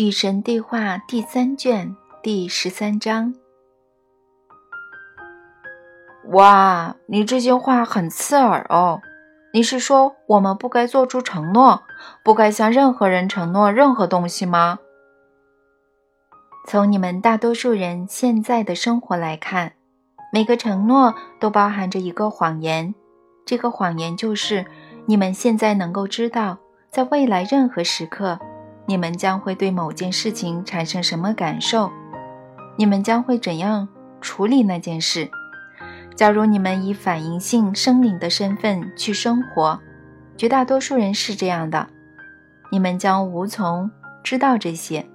与神对话第三卷第十三章。哇，你这些话很刺耳哦！你是说我们不该做出承诺，不该向任何人承诺任何东西吗？从你们大多数人现在的生活来看，每个承诺都包含着一个谎言。这个谎言就是，你们现在能够知道，在未来任何时刻。你们将会对某件事情产生什么感受？你们将会怎样处理那件事？假如你们以反应性生灵的身份去生活，绝大多数人是这样的，你们将无从知道这些。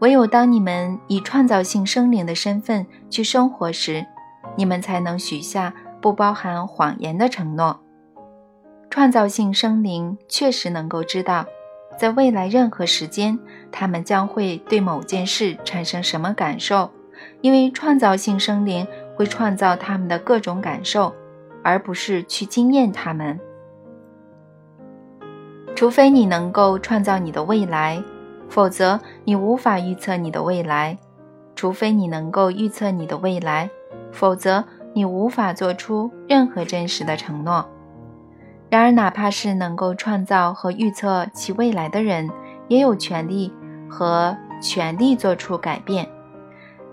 唯有当你们以创造性生灵的身份去生活时，你们才能许下不包含谎言的承诺。创造性生灵确实能够知道。在未来任何时间，他们将会对某件事产生什么感受？因为创造性生灵会创造他们的各种感受，而不是去经验他们。除非你能够创造你的未来，否则你无法预测你的未来；除非你能够预测你的未来，否则你无法做出任何真实的承诺。然而，哪怕是能够创造和预测其未来的人，也有权利和权利做出改变。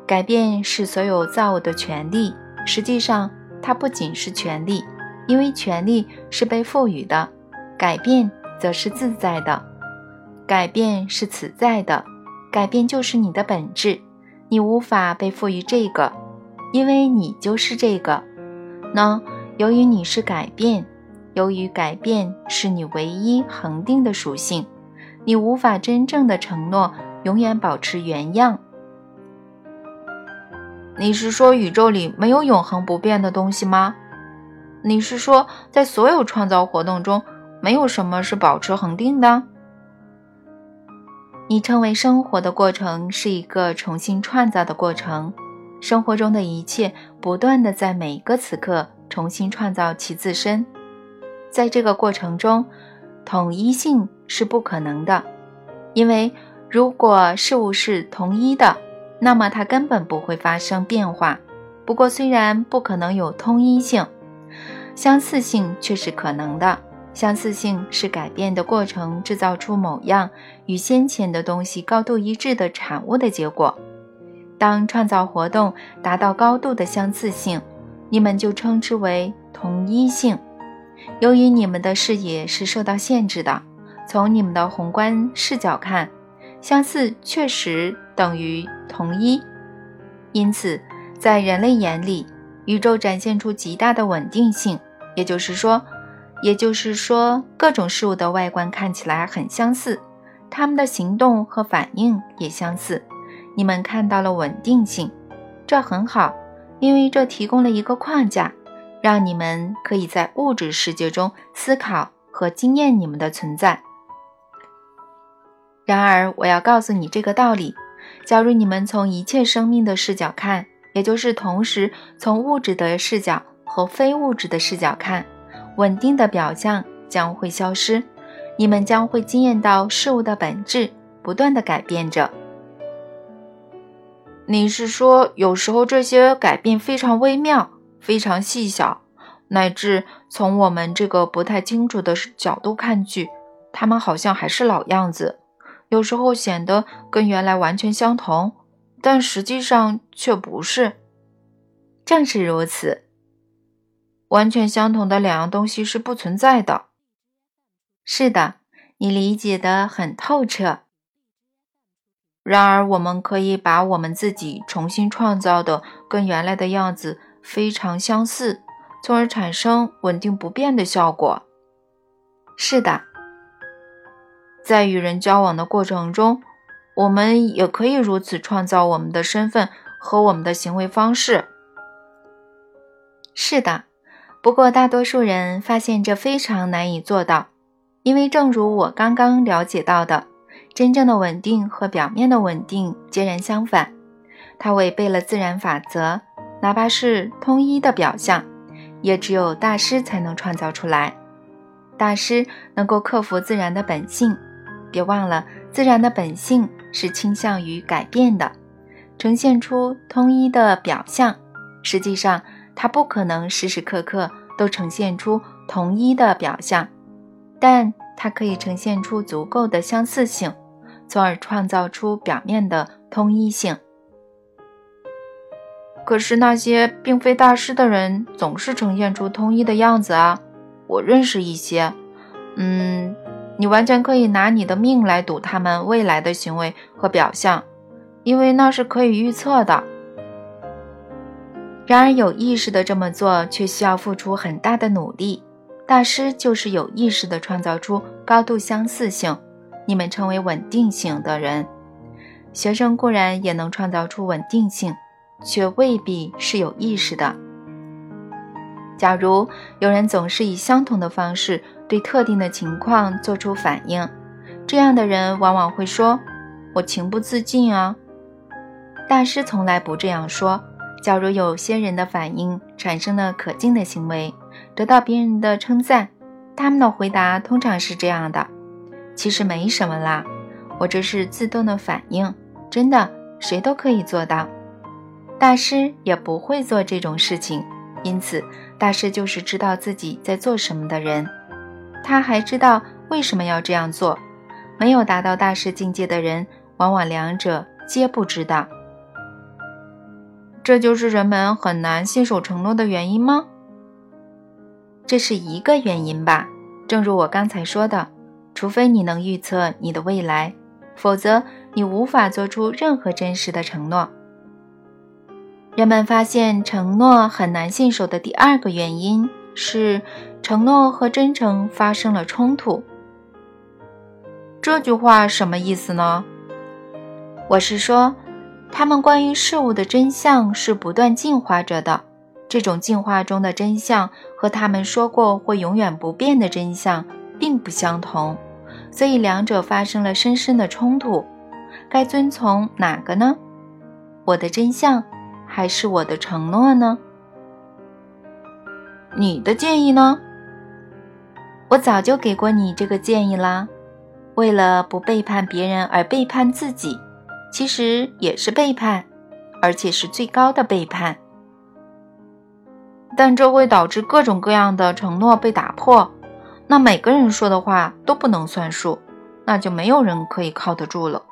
改变是所有造物的权利。实际上，它不仅是权利，因为权利是被赋予的，改变则是自在的。改变是此在的，改变就是你的本质。你无法被赋予这个，因为你就是这个。那由于你是改变。由于改变是你唯一恒定的属性，你无法真正的承诺永远保持原样。你是说宇宙里没有永恒不变的东西吗？你是说在所有创造活动中，没有什么是保持恒定的？你称为生活的过程是一个重新创造的过程，生活中的一切不断的在每个此刻重新创造其自身。在这个过程中，统一性是不可能的，因为如果事物是同一的，那么它根本不会发生变化。不过，虽然不可能有通一性，相似性却是可能的。相似性是改变的过程制造出某样与先前的东西高度一致的产物的结果。当创造活动达到高度的相似性，你们就称之为同一性。由于你们的视野是受到限制的，从你们的宏观视角看，相似确实等于同一。因此，在人类眼里，宇宙展现出极大的稳定性。也就是说，也就是说，各种事物的外观看起来很相似，它们的行动和反应也相似。你们看到了稳定性，这很好，因为这提供了一个框架。让你们可以在物质世界中思考和经验你们的存在。然而，我要告诉你这个道理：假如你们从一切生命的视角看，也就是同时从物质的视角和非物质的视角看，稳定的表象将会消失。你们将会惊艳到事物的本质不断的改变着。你是说，有时候这些改变非常微妙？非常细小，乃至从我们这个不太清楚的角度看去，他们好像还是老样子。有时候显得跟原来完全相同，但实际上却不是。正是如此，完全相同的两样东西是不存在的。是的，你理解得很透彻。然而，我们可以把我们自己重新创造的跟原来的样子。非常相似，从而产生稳定不变的效果。是的，在与人交往的过程中，我们也可以如此创造我们的身份和我们的行为方式。是的，不过大多数人发现这非常难以做到，因为正如我刚刚了解到的，真正的稳定和表面的稳定截然相反，它违背了自然法则。哪怕是通一的表象，也只有大师才能创造出来。大师能够克服自然的本性，别忘了，自然的本性是倾向于改变的，呈现出统一的表象。实际上，它不可能时时刻刻都呈现出统一的表象，但它可以呈现出足够的相似性，从而创造出表面的统一性。可是那些并非大师的人总是呈现出统一的样子啊！我认识一些，嗯，你完全可以拿你的命来赌他们未来的行为和表象，因为那是可以预测的。然而，有意识的这么做却需要付出很大的努力。大师就是有意识的创造出高度相似性，你们称为稳定性的人。学生固然也能创造出稳定性。却未必是有意识的。假如有人总是以相同的方式对特定的情况做出反应，这样的人往往会说：“我情不自禁啊。”大师从来不这样说。假如有些人的反应产生了可敬的行为，得到别人的称赞，他们的回答通常是这样的：“其实没什么啦，我这是自动的反应，真的，谁都可以做到。”大师也不会做这种事情，因此大师就是知道自己在做什么的人。他还知道为什么要这样做。没有达到大师境界的人，往往两者皆不知道。这就是人们很难信守承诺的原因吗？这是一个原因吧。正如我刚才说的，除非你能预测你的未来，否则你无法做出任何真实的承诺。人们发现承诺很难信守的第二个原因是，承诺和真诚发生了冲突。这句话什么意思呢？我是说，他们关于事物的真相是不断进化着的，这种进化中的真相和他们说过会永远不变的真相并不相同，所以两者发生了深深的冲突。该遵从哪个呢？我的真相？还是我的承诺呢？你的建议呢？我早就给过你这个建议啦。为了不背叛别人而背叛自己，其实也是背叛，而且是最高的背叛。但这会导致各种各样的承诺被打破，那每个人说的话都不能算数，那就没有人可以靠得住了。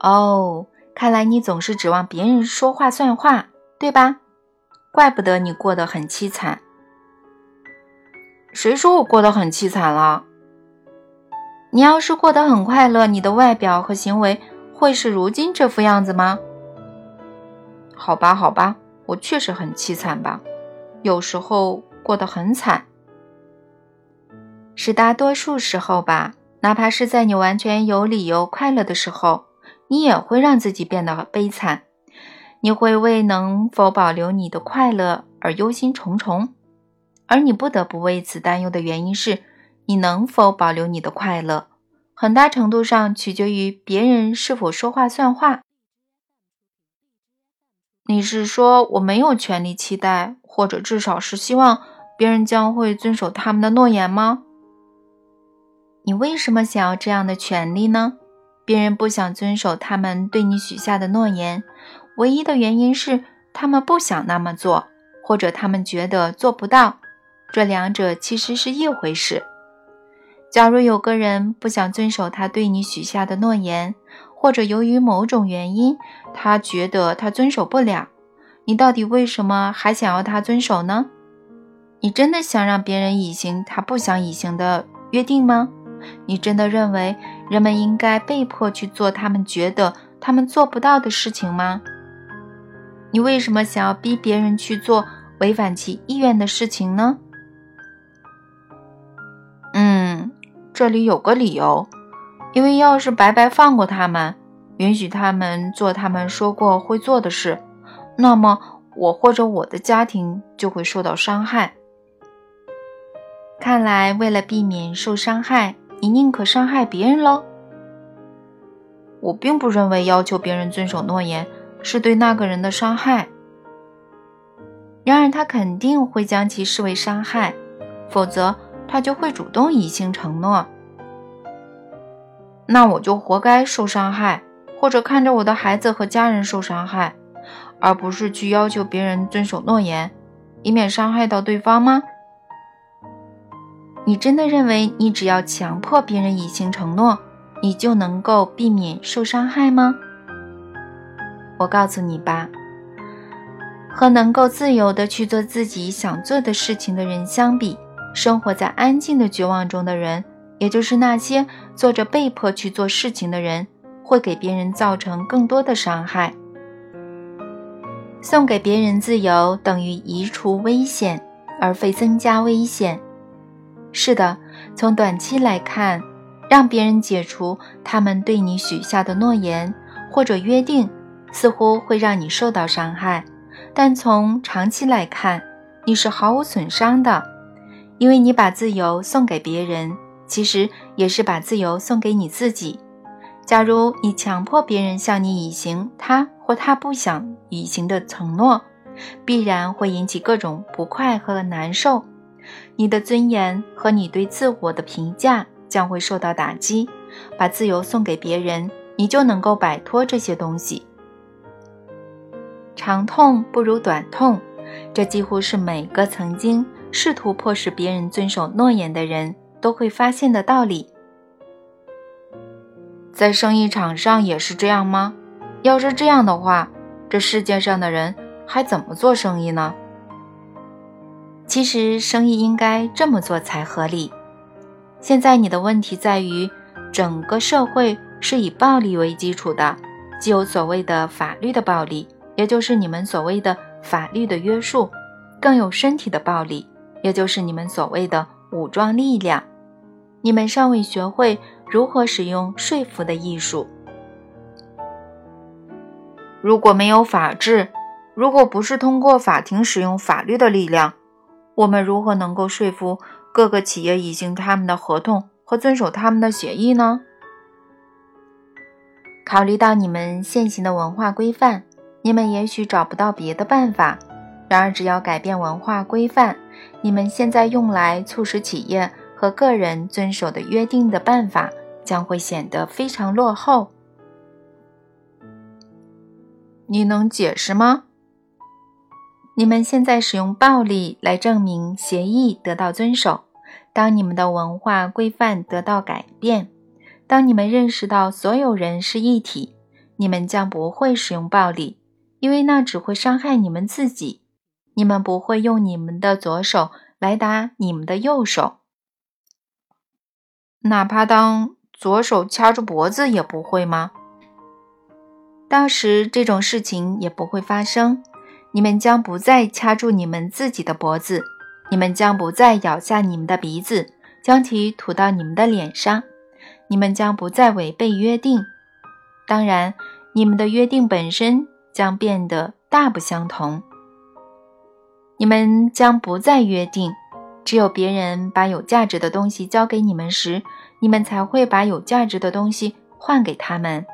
哦。看来你总是指望别人说话算话，对吧？怪不得你过得很凄惨。谁说我过得很凄惨了？你要是过得很快乐，你的外表和行为会是如今这副样子吗？好吧，好吧，我确实很凄惨吧，有时候过得很惨，是大多数时候吧。哪怕是在你完全有理由快乐的时候。你也会让自己变得悲惨，你会为能否保留你的快乐而忧心忡忡，而你不得不为此担忧的原因是，你能否保留你的快乐，很大程度上取决于别人是否说话算话。你是说我没有权利期待，或者至少是希望别人将会遵守他们的诺言吗？你为什么想要这样的权利呢？别人不想遵守他们对你许下的诺言，唯一的原因是他们不想那么做，或者他们觉得做不到。这两者其实是一回事。假如有个人不想遵守他对你许下的诺言，或者由于某种原因，他觉得他遵守不了，你到底为什么还想要他遵守呢？你真的想让别人履行他不想履行的约定吗？你真的认为人们应该被迫去做他们觉得他们做不到的事情吗？你为什么想要逼别人去做违反其意愿的事情呢？嗯，这里有个理由，因为要是白白放过他们，允许他们做他们说过会做的事，那么我或者我的家庭就会受到伤害。看来，为了避免受伤害。你宁可伤害别人喽？我并不认为要求别人遵守诺言是对那个人的伤害。然而，他肯定会将其视为伤害，否则他就会主动履行承诺。那我就活该受伤害，或者看着我的孩子和家人受伤害，而不是去要求别人遵守诺言，以免伤害到对方吗？你真的认为你只要强迫别人履行承诺，你就能够避免受伤害吗？我告诉你吧，和能够自由的去做自己想做的事情的人相比，生活在安静的绝望中的人，也就是那些做着被迫去做事情的人，会给别人造成更多的伤害。送给别人自由等于移除危险，而非增加危险。是的，从短期来看，让别人解除他们对你许下的诺言或者约定，似乎会让你受到伤害；但从长期来看，你是毫无损伤的，因为你把自由送给别人，其实也是把自由送给你自己。假如你强迫别人向你履行他或他不想履行的承诺，必然会引起各种不快和难受。你的尊严和你对自我的评价将会受到打击。把自由送给别人，你就能够摆脱这些东西。长痛不如短痛，这几乎是每个曾经试图迫使别人遵守诺言的人都会发现的道理。在生意场上也是这样吗？要是这样的话，这世界上的人还怎么做生意呢？其实生意应该这么做才合理。现在你的问题在于，整个社会是以暴力为基础的，既有所谓的法律的暴力，也就是你们所谓的法律的约束，更有身体的暴力，也就是你们所谓的武装力量。你们尚未学会如何使用说服的艺术。如果没有法治，如果不是通过法庭使用法律的力量，我们如何能够说服各个企业履行他们的合同和遵守他们的协议呢？考虑到你们现行的文化规范，你们也许找不到别的办法。然而，只要改变文化规范，你们现在用来促使企业和个人遵守的约定的办法将会显得非常落后。你能解释吗？你们现在使用暴力来证明协议得到遵守。当你们的文化规范得到改变，当你们认识到所有人是一体，你们将不会使用暴力，因为那只会伤害你们自己。你们不会用你们的左手来打你们的右手，哪怕当左手掐住脖子也不会吗？到时这种事情也不会发生。你们将不再掐住你们自己的脖子，你们将不再咬下你们的鼻子，将其吐到你们的脸上，你们将不再违背约定。当然，你们的约定本身将变得大不相同。你们将不再约定，只有别人把有价值的东西交给你们时，你们才会把有价值的东西换给他们。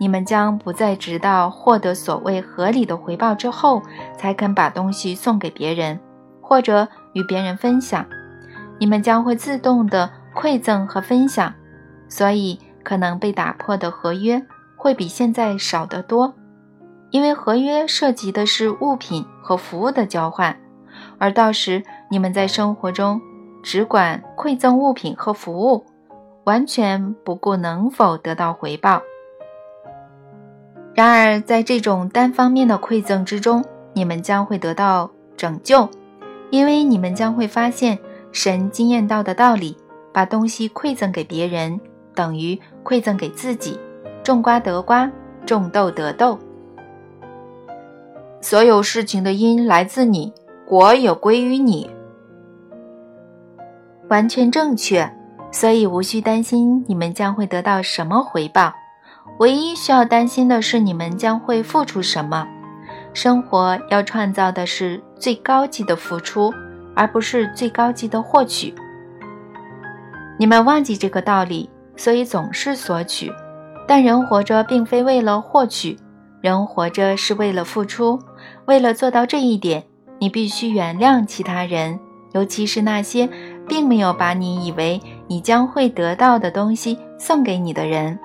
你们将不再直到获得所谓合理的回报之后，才肯把东西送给别人，或者与别人分享。你们将会自动的馈赠和分享，所以可能被打破的合约会比现在少得多，因为合约涉及的是物品和服务的交换，而到时你们在生活中只管馈赠物品和服务，完全不顾能否得到回报。然而，在这种单方面的馈赠之中，你们将会得到拯救，因为你们将会发现神经验到的道理：把东西馈赠给别人，等于馈赠给自己。种瓜得瓜，种豆得豆。所有事情的因来自你，果也归于你。完全正确，所以无需担心你们将会得到什么回报。唯一需要担心的是，你们将会付出什么。生活要创造的是最高级的付出，而不是最高级的获取。你们忘记这个道理，所以总是索取。但人活着并非为了获取，人活着是为了付出。为了做到这一点，你必须原谅其他人，尤其是那些并没有把你以为你将会得到的东西送给你的人。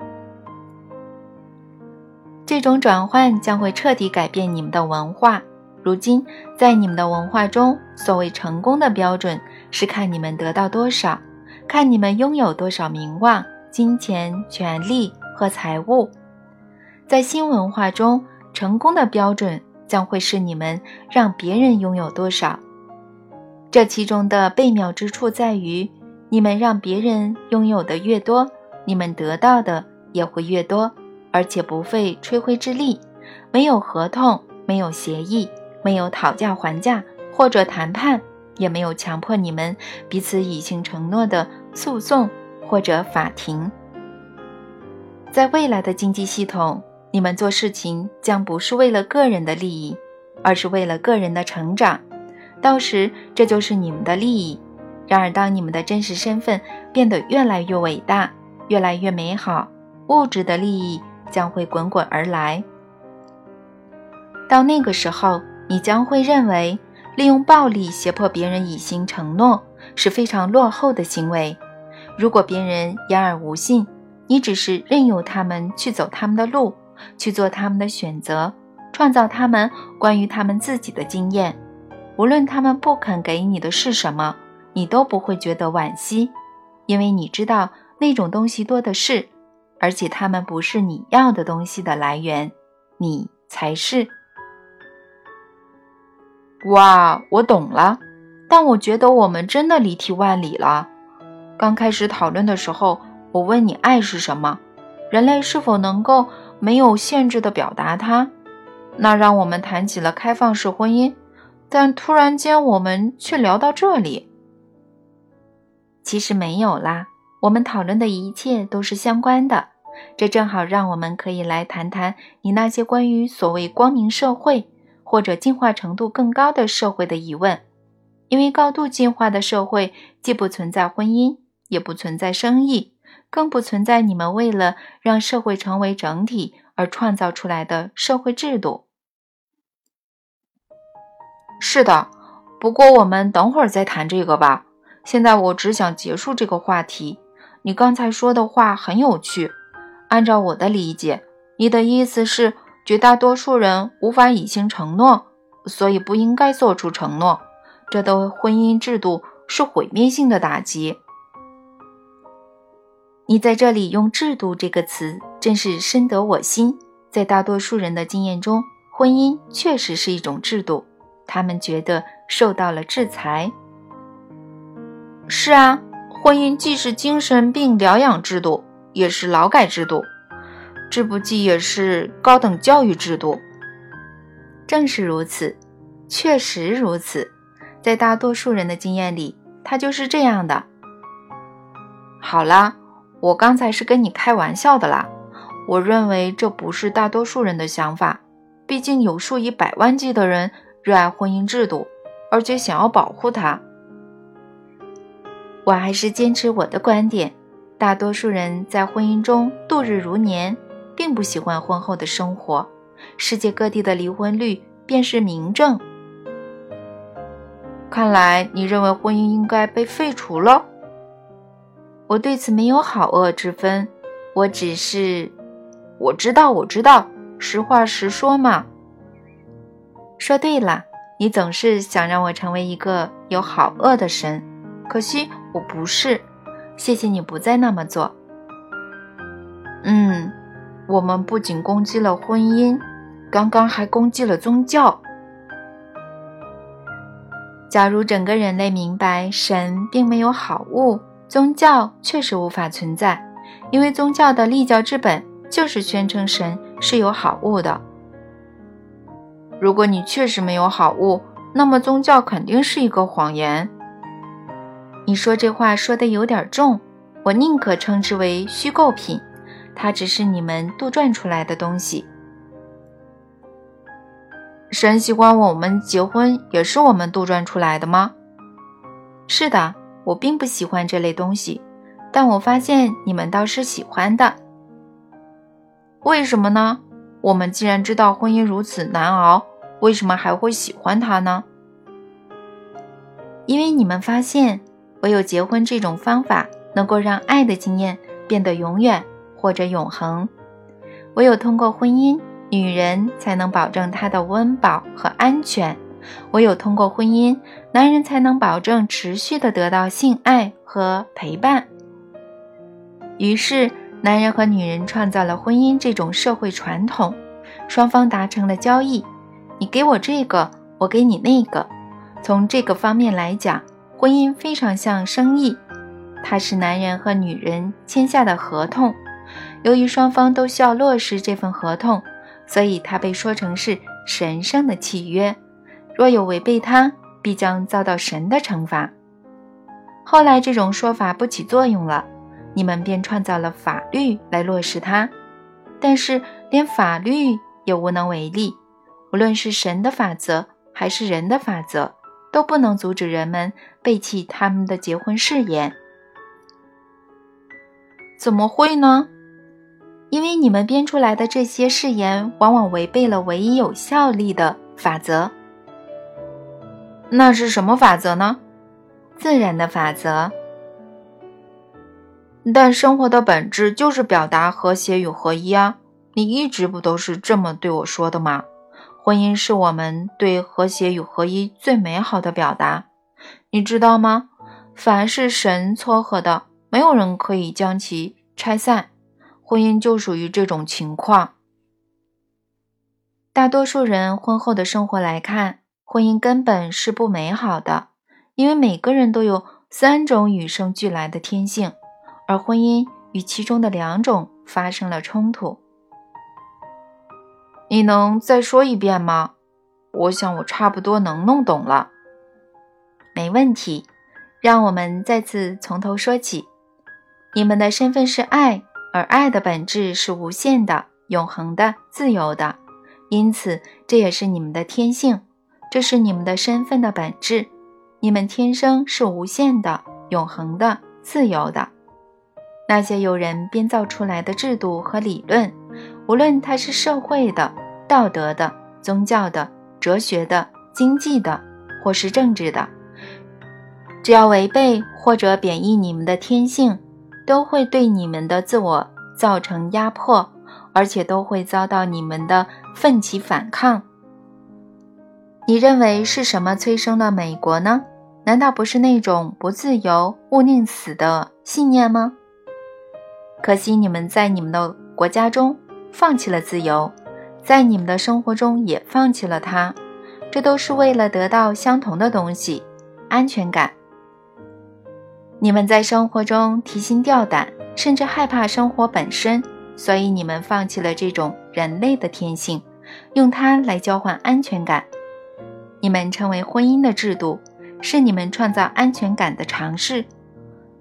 这种转换将会彻底改变你们的文化。如今，在你们的文化中，所谓成功的标准是看你们得到多少，看你们拥有多少名望、金钱、权利和财物。在新文化中，成功的标准将会是你们让别人拥有多少。这其中的悖妙之处在于，你们让别人拥有的越多，你们得到的也会越多，而且不费吹灰之力，没有合同，没有协议。没有讨价还价或者谈判，也没有强迫你们彼此履行承诺的诉讼或者法庭。在未来的经济系统，你们做事情将不是为了个人的利益，而是为了个人的成长。到时，这就是你们的利益。然而，当你们的真实身份变得越来越伟大、越来越美好，物质的利益将会滚滚而来。到那个时候，你将会认为，利用暴力胁迫别人以行承诺是非常落后的行为。如果别人言而无信，你只是任由他们去走他们的路，去做他们的选择，创造他们关于他们自己的经验。无论他们不肯给你的是什么，你都不会觉得惋惜，因为你知道那种东西多的是，而且他们不是你要的东西的来源，你才是。哇，我懂了，但我觉得我们真的离题万里了。刚开始讨论的时候，我问你爱是什么，人类是否能够没有限制的表达它？那让我们谈起了开放式婚姻，但突然间我们却聊到这里。其实没有啦，我们讨论的一切都是相关的，这正好让我们可以来谈谈你那些关于所谓光明社会。或者进化程度更高的社会的疑问，因为高度进化的社会既不存在婚姻，也不存在生意，更不存在你们为了让社会成为整体而创造出来的社会制度。是的，不过我们等会儿再谈这个吧。现在我只想结束这个话题。你刚才说的话很有趣。按照我的理解，你的意思是？绝大多数人无法履行承诺，所以不应该做出承诺。这对婚姻制度是毁灭性的打击。你在这里用“制度”这个词，真是深得我心。在大多数人的经验中，婚姻确实是一种制度，他们觉得受到了制裁。是啊，婚姻既是精神病疗养制度，也是劳改制度。这不济也是高等教育制度。正是如此，确实如此，在大多数人的经验里，它就是这样的。好啦，我刚才是跟你开玩笑的啦。我认为这不是大多数人的想法，毕竟有数以百万计的人热爱婚姻制度，而且想要保护它。我还是坚持我的观点，大多数人在婚姻中度日如年。并不喜欢婚后的生活，世界各地的离婚率便是明证。看来你认为婚姻应该被废除了？我对此没有好恶之分，我只是……我知道，我知道，实话实说嘛。说对了，你总是想让我成为一个有好恶的神，可惜我不是。谢谢你不再那么做。嗯。我们不仅攻击了婚姻，刚刚还攻击了宗教。假如整个人类明白神并没有好物，宗教确实无法存在，因为宗教的立教之本就是宣称神是有好物的。如果你确实没有好物，那么宗教肯定是一个谎言。你说这话说的有点重，我宁可称之为虚构品。它只是你们杜撰出来的东西。神喜欢我们结婚，也是我们杜撰出来的吗？是的，我并不喜欢这类东西，但我发现你们倒是喜欢的。为什么呢？我们既然知道婚姻如此难熬，为什么还会喜欢它呢？因为你们发现，唯有结婚这种方法，能够让爱的经验。变得永远或者永恒。唯有通过婚姻，女人才能保证她的温饱和安全；唯有通过婚姻，男人才能保证持续的得到性爱和陪伴。于是，男人和女人创造了婚姻这种社会传统，双方达成了交易：你给我这个，我给你那个。从这个方面来讲，婚姻非常像生意，它是男人和女人签下的合同。由于双方都需要落实这份合同，所以它被说成是神圣的契约。若有违背它，必将遭到神的惩罚。后来这种说法不起作用了。你们便创造了法律来落实它，但是连法律也无能为力。无论是神的法则还是人的法则，都不能阻止人们背弃他们的结婚誓言。怎么会呢？因为你们编出来的这些誓言，往往违背了唯一有效力的法则。那是什么法则呢？自然的法则。但生活的本质就是表达和谐与合一啊！你一直不都是这么对我说的吗？婚姻是我们对和谐与合一最美好的表达，你知道吗？凡是神撮合的，没有人可以将其拆散。婚姻就属于这种情况。大多数人婚后的生活来看，婚姻根本是不美好的，因为每个人都有三种与生俱来的天性。而婚姻与其中的两种发生了冲突，你能再说一遍吗？我想我差不多能弄懂了。没问题，让我们再次从头说起。你们的身份是爱，而爱的本质是无限的、永恒的、自由的，因此这也是你们的天性，这是你们的身份的本质。你们天生是无限的、永恒的、自由的。那些有人编造出来的制度和理论，无论它是社会的、道德的、宗教的、哲学的、经济的，或是政治的，只要违背或者贬义你们的天性，都会对你们的自我造成压迫，而且都会遭到你们的奋起反抗。你认为是什么催生了美国呢？难道不是那种不自由勿宁死的信念吗？可惜你们在你们的国家中放弃了自由，在你们的生活中也放弃了它，这都是为了得到相同的东西——安全感。你们在生活中提心吊胆，甚至害怕生活本身，所以你们放弃了这种人类的天性，用它来交换安全感。你们称为婚姻的制度，是你们创造安全感的尝试。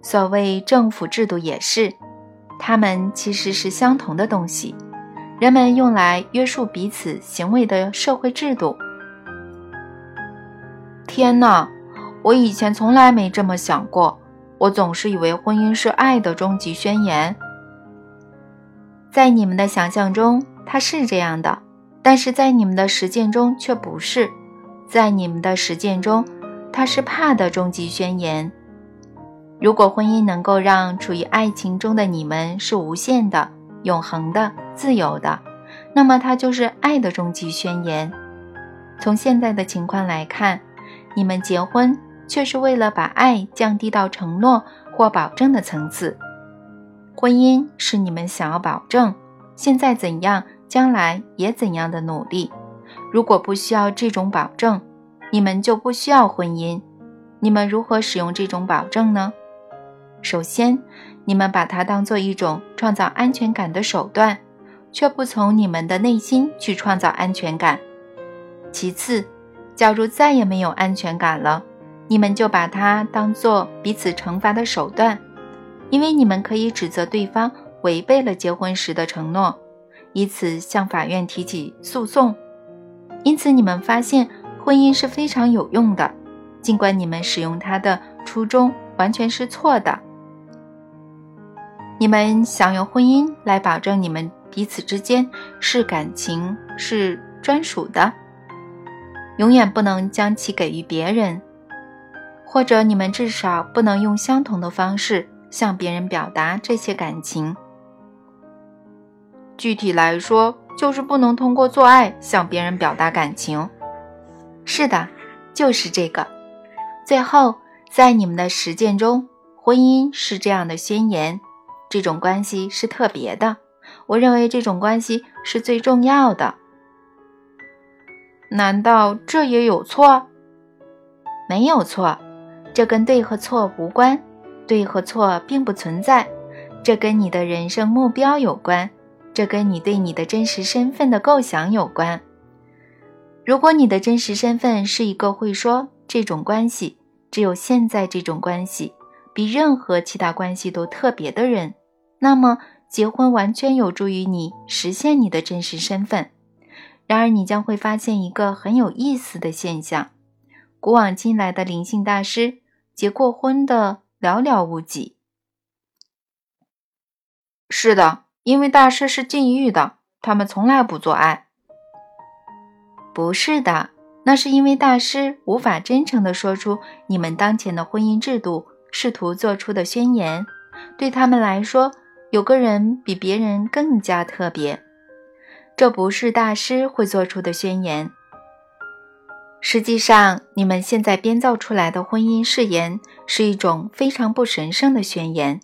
所谓政府制度也是。它们其实是相同的东西，人们用来约束彼此行为的社会制度。天哪，我以前从来没这么想过。我总是以为婚姻是爱的终极宣言。在你们的想象中，它是这样的，但是在你们的实践中却不是。在你们的实践中，它是怕的终极宣言。如果婚姻能够让处于爱情中的你们是无限的、永恒的、自由的，那么它就是爱的终极宣言。从现在的情况来看，你们结婚却是为了把爱降低到承诺或保证的层次。婚姻是你们想要保证现在怎样，将来也怎样的努力。如果不需要这种保证，你们就不需要婚姻。你们如何使用这种保证呢？首先，你们把它当做一种创造安全感的手段，却不从你们的内心去创造安全感。其次，假如再也没有安全感了，你们就把它当做彼此惩罚的手段，因为你们可以指责对方违背了结婚时的承诺，以此向法院提起诉讼。因此，你们发现婚姻是非常有用的，尽管你们使用它的初衷完全是错的。你们想用婚姻来保证你们彼此之间是感情是专属的，永远不能将其给予别人，或者你们至少不能用相同的方式向别人表达这些感情。具体来说，就是不能通过做爱向别人表达感情。是的，就是这个。最后，在你们的实践中，婚姻是这样的宣言：这种关系是特别的。我认为这种关系是最重要的。难道这也有错？没有错，这跟对和错无关，对和错并不存在。这跟你的人生目标有关，这跟你对你的真实身份的构想有关。如果你的真实身份是一个会说这种关系只有现在这种关系比任何其他关系都特别的人，那么结婚完全有助于你实现你的真实身份。然而，你将会发现一个很有意思的现象：古往今来的灵性大师结过婚的寥寥无几。是的，因为大师是禁欲的，他们从来不做爱。不是的，那是因为大师无法真诚地说出你们当前的婚姻制度试图做出的宣言。对他们来说，有个人比别人更加特别。这不是大师会做出的宣言。实际上，你们现在编造出来的婚姻誓言是一种非常不神圣的宣言。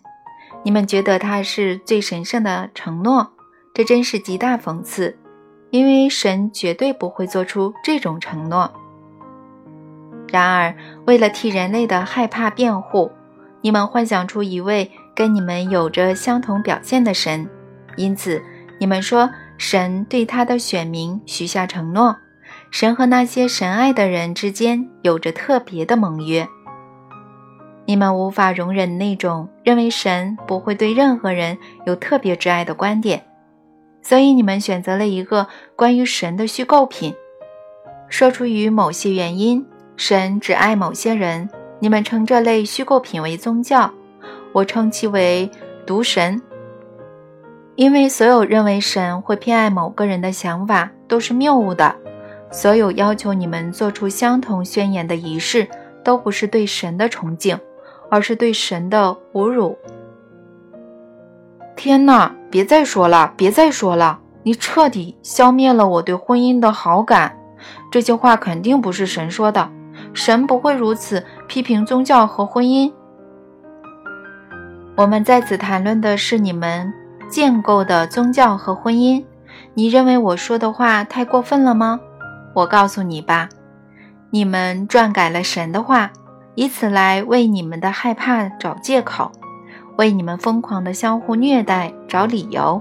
你们觉得它是最神圣的承诺，这真是极大讽刺，因为神绝对不会做出这种承诺。然而，为了替人类的害怕辩护，你们幻想出一位跟你们有着相同表现的神，因此你们说。神对他的选民许下承诺，神和那些神爱的人之间有着特别的盟约。你们无法容忍那种认为神不会对任何人有特别之爱的观点，所以你们选择了一个关于神的虚构品，说出于某些原因，神只爱某些人。你们称这类虚构品为宗教，我称其为毒神。因为所有认为神会偏爱某个人的想法都是谬误的，所有要求你们做出相同宣言的仪式都不是对神的崇敬，而是对神的侮辱。天哪！别再说了，别再说了！你彻底消灭了我对婚姻的好感。这些话肯定不是神说的，神不会如此批评宗教和婚姻。我们在此谈论的是你们。建构的宗教和婚姻，你认为我说的话太过分了吗？我告诉你吧，你们篡改了神的话，以此来为你们的害怕找借口，为你们疯狂的相互虐待找理由。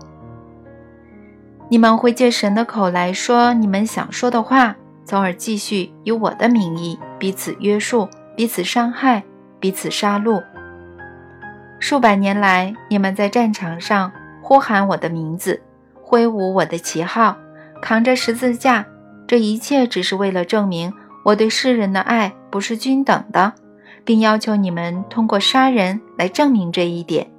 你们会借神的口来说你们想说的话，从而继续以我的名义彼此约束、彼此伤害、彼此杀戮。数百年来，你们在战场上。呼喊我的名字，挥舞我的旗号，扛着十字架，这一切只是为了证明我对世人的爱不是均等的，并要求你们通过杀人来证明这一点。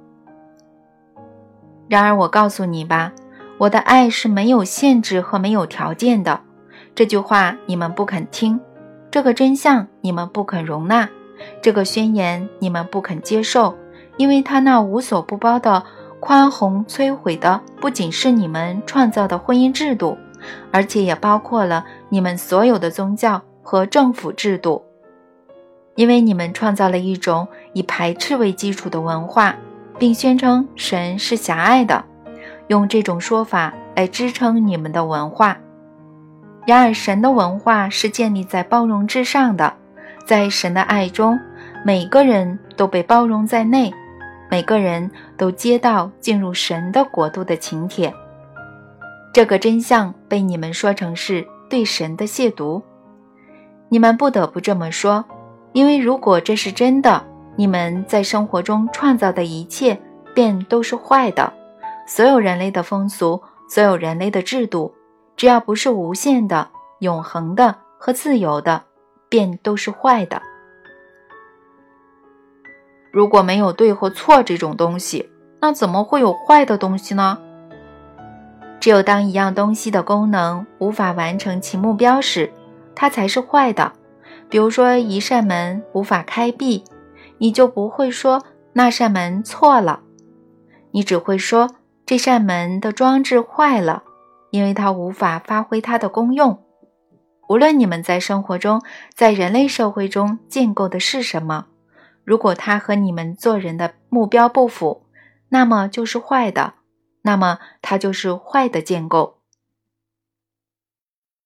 然而，我告诉你吧，我的爱是没有限制和没有条件的。这句话你们不肯听，这个真相你们不肯容纳，这个宣言你们不肯接受，因为他那无所不包的。宽宏摧毁的不仅是你们创造的婚姻制度，而且也包括了你们所有的宗教和政府制度，因为你们创造了一种以排斥为基础的文化，并宣称神是狭隘的，用这种说法来支撑你们的文化。然而，神的文化是建立在包容之上的，在神的爱中，每个人都被包容在内。每个人都接到进入神的国度的请帖，这个真相被你们说成是对神的亵渎。你们不得不这么说，因为如果这是真的，你们在生活中创造的一切便都是坏的。所有人类的风俗，所有人类的制度，只要不是无限的、永恒的和自由的，便都是坏的。如果没有对和错这种东西，那怎么会有坏的东西呢？只有当一样东西的功能无法完成其目标时，它才是坏的。比如说，一扇门无法开闭，你就不会说那扇门错了，你只会说这扇门的装置坏了，因为它无法发挥它的功用。无论你们在生活中，在人类社会中建构的是什么，如果它和你们做人的目标不符，那么就是坏的，那么它就是坏的建构。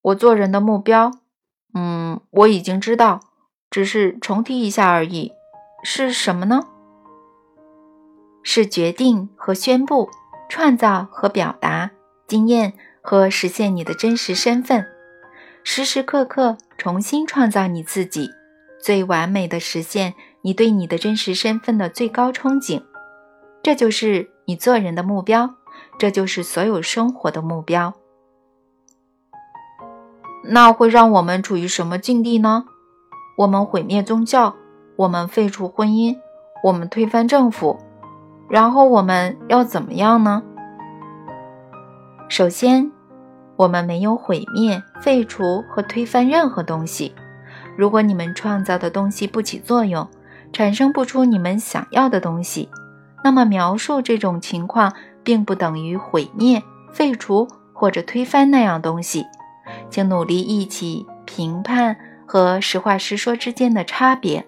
我做人的目标，嗯，我已经知道，只是重提一下而已，是什么呢？是决定和宣布，创造和表达，经验和实现你的真实身份，时时刻刻重新创造你自己，最完美的实现你对你的真实身份的最高憧憬。这就是你做人的目标，这就是所有生活的目标。那会让我们处于什么境地呢？我们毁灭宗教，我们废除婚姻，我们推翻政府。然后我们要怎么样呢？首先，我们没有毁灭、废除和推翻任何东西。如果你们创造的东西不起作用，产生不出你们想要的东西，那么描述这种情况并不等于毁灭、废除或者推翻那样东西。请努力忆起评判和实话实说之间的差别。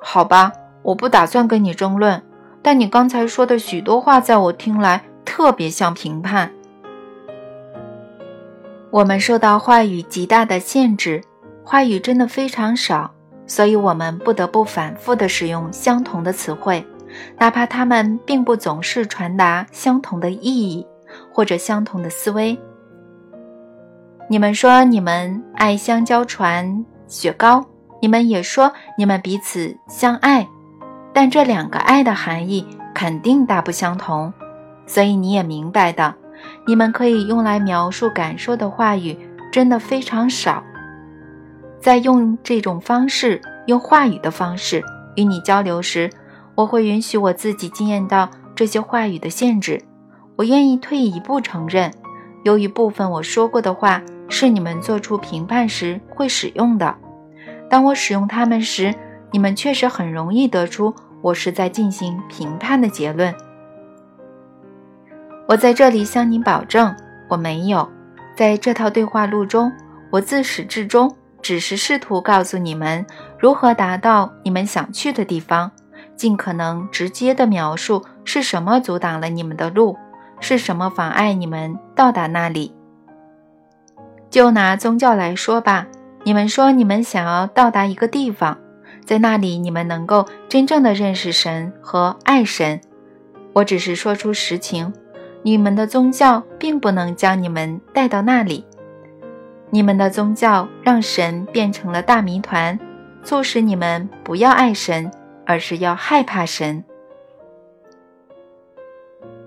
好吧。我不打算跟你争论，但你刚才说的许多话，在我听来特别像评判。我们受到话语极大的限制，话语真的非常少，所以我们不得不反复的使用相同的词汇，哪怕他们并不总是传达相同的意义或者相同的思维。你们说你们爱香蕉船、雪糕，你们也说你们彼此相爱。但这两个爱的含义肯定大不相同，所以你也明白的，你们可以用来描述感受的话语真的非常少。在用这种方式，用话语的方式与你交流时，我会允许我自己经验到这些话语的限制。我愿意退一步承认，由于部分我说过的话是你们做出评判时会使用的，当我使用它们时。你们确实很容易得出我是在进行评判的结论。我在这里向你保证，我没有在这套对话录中。我自始至终只是试图告诉你们如何达到你们想去的地方，尽可能直接的描述是什么阻挡了你们的路，是什么妨碍你们到达那里。就拿宗教来说吧，你们说你们想要到达一个地方。在那里，你们能够真正的认识神和爱神。我只是说出实情，你们的宗教并不能将你们带到那里。你们的宗教让神变成了大谜团，促使你们不要爱神，而是要害怕神。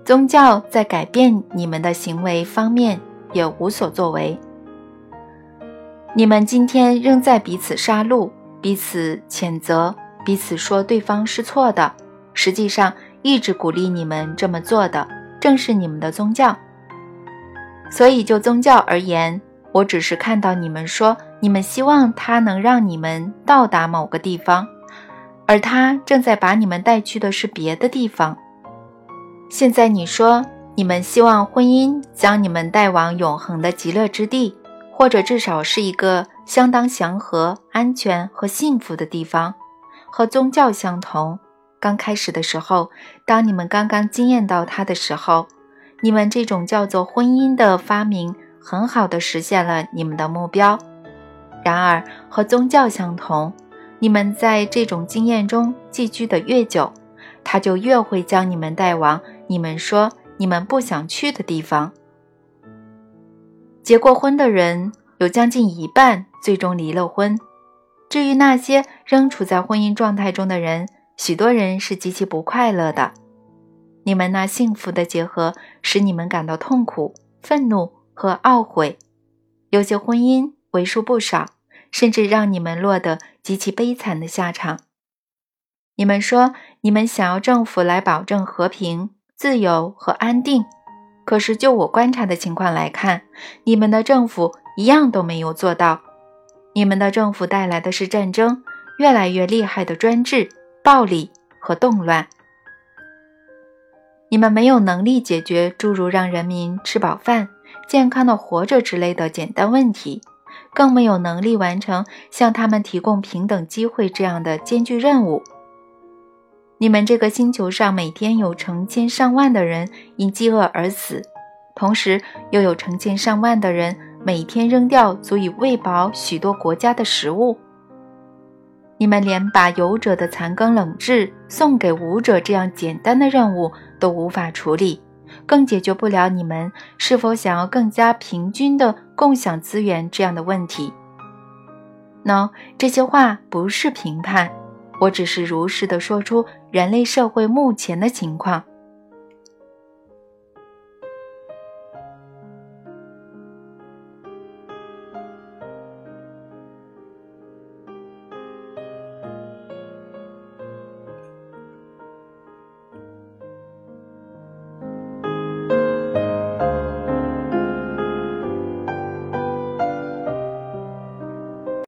宗教在改变你们的行为方面也无所作为。你们今天仍在彼此杀戮。彼此谴责，彼此说对方是错的。实际上，一直鼓励你们这么做的，正是你们的宗教。所以，就宗教而言，我只是看到你们说你们希望它能让你们到达某个地方，而他正在把你们带去的是别的地方。现在你说你们希望婚姻将你们带往永恒的极乐之地，或者至少是一个。相当祥和、安全和幸福的地方，和宗教相同。刚开始的时候，当你们刚刚惊艳到它的时候，你们这种叫做婚姻的发明，很好的实现了你们的目标。然而，和宗教相同，你们在这种经验中寄居的越久，他就越会将你们带往你们说你们不想去的地方。结过婚的人。有将近一半最终离了婚。至于那些仍处在婚姻状态中的人，许多人是极其不快乐的。你们那幸福的结合使你们感到痛苦、愤怒和懊悔。有些婚姻为数不少，甚至让你们落得极其悲惨的下场。你们说你们想要政府来保证和平、自由和安定，可是就我观察的情况来看，你们的政府。一样都没有做到。你们的政府带来的是战争，越来越厉害的专制、暴力和动乱。你们没有能力解决诸如让人民吃饱饭、健康的活着之类的简单问题，更没有能力完成向他们提供平等机会这样的艰巨任务。你们这个星球上每天有成千上万的人因饥饿而死，同时又有成千上万的人每天扔掉足以喂饱许多国家的食物。你们连把有者的残羹冷炙送给无者这样简单的任务都无法处理，更解决不了你们是否想要更加平均的共享资源这样的问题。那，这些话不是评判，我只是如实的说出人类社会目前的情况。